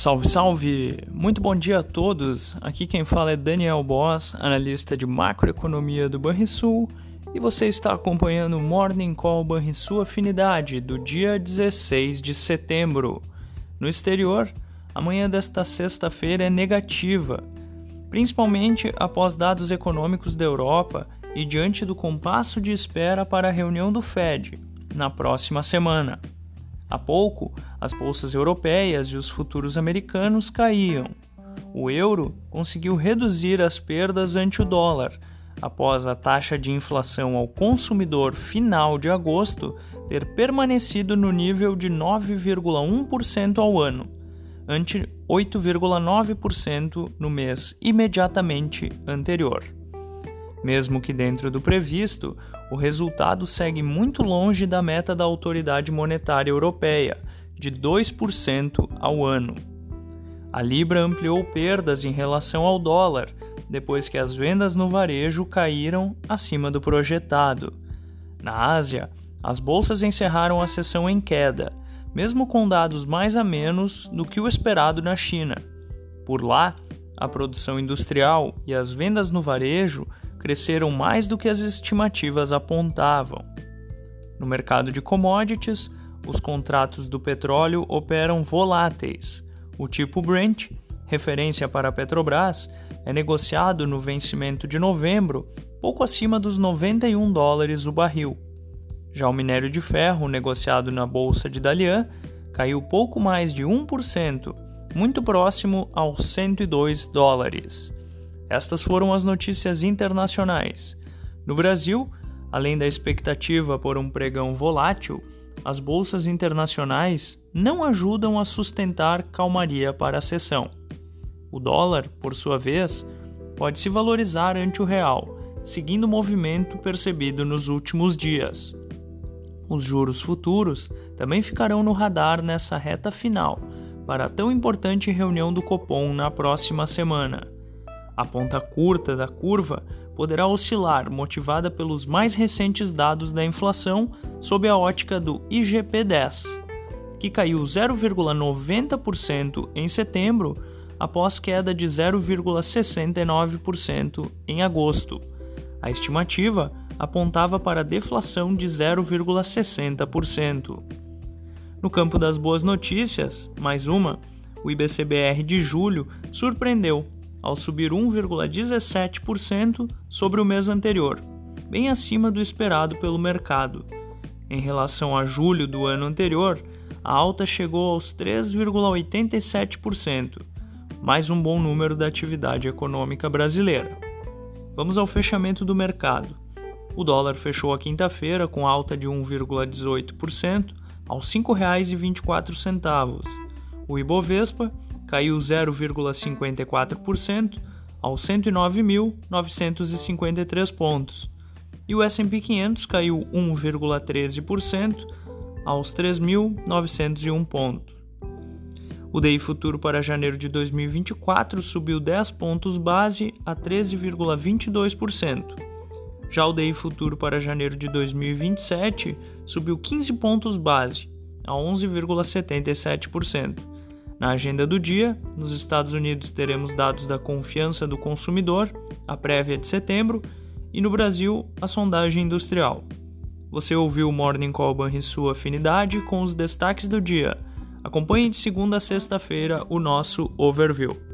Salve, salve! Muito bom dia a todos. Aqui quem fala é Daniel Boss, analista de macroeconomia do Banrisul, e você está acompanhando o Morning Call Banrisul Afinidade do dia 16 de setembro. No exterior, a manhã desta sexta-feira é negativa, principalmente após dados econômicos da Europa e diante do compasso de espera para a reunião do Fed na próxima semana. Há pouco, as bolsas europeias e os futuros americanos caíam. O euro conseguiu reduzir as perdas ante o dólar, após a taxa de inflação ao consumidor final de agosto ter permanecido no nível de 9,1% ao ano, ante 8,9% no mês imediatamente anterior. Mesmo que dentro do previsto, o resultado segue muito longe da meta da Autoridade Monetária Europeia, de 2% ao ano. A Libra ampliou perdas em relação ao dólar, depois que as vendas no varejo caíram acima do projetado. Na Ásia, as bolsas encerraram a sessão em queda, mesmo com dados mais a menos do que o esperado na China. Por lá, a produção industrial e as vendas no varejo cresceram mais do que as estimativas apontavam. No mercado de commodities, os contratos do petróleo operam voláteis. O tipo Brent, referência para a Petrobras, é negociado no vencimento de novembro pouco acima dos 91 dólares o barril. Já o minério de ferro, negociado na bolsa de Dalian, caiu pouco mais de 1%, muito próximo aos 102 dólares. Estas foram as notícias internacionais. No Brasil, além da expectativa por um pregão volátil, as bolsas internacionais não ajudam a sustentar calmaria para a sessão. O dólar, por sua vez, pode se valorizar ante o real, seguindo o movimento percebido nos últimos dias. Os juros futuros também ficarão no radar nessa reta final para a tão importante reunião do Copom na próxima semana. A ponta curta da curva poderá oscilar, motivada pelos mais recentes dados da inflação sob a ótica do IGP-10, que caiu 0,90% em setembro após queda de 0,69% em agosto. A estimativa apontava para deflação de 0,60%. No campo das boas notícias, mais uma, o IBCBR de julho surpreendeu ao subir 1,17% sobre o mês anterior, bem acima do esperado pelo mercado. Em relação a julho do ano anterior, a alta chegou aos 3,87%, mais um bom número da atividade econômica brasileira. Vamos ao fechamento do mercado. O dólar fechou a quinta-feira com alta de 1,18% aos R$ 5,24. O Ibovespa caiu 0,54% aos 109.953 pontos, e o S&P 500 caiu 1,13% aos 3.901 pontos. O DI futuro para janeiro de 2024 subiu 10 pontos base a 13,22%. Já o DI futuro para janeiro de 2027 subiu 15 pontos base a 11,77%. Na agenda do dia, nos Estados Unidos teremos dados da confiança do consumidor, a prévia de setembro, e no Brasil, a sondagem industrial. Você ouviu o Morning Call Banrisul Afinidade com os destaques do dia. Acompanhe de segunda a sexta-feira o nosso overview.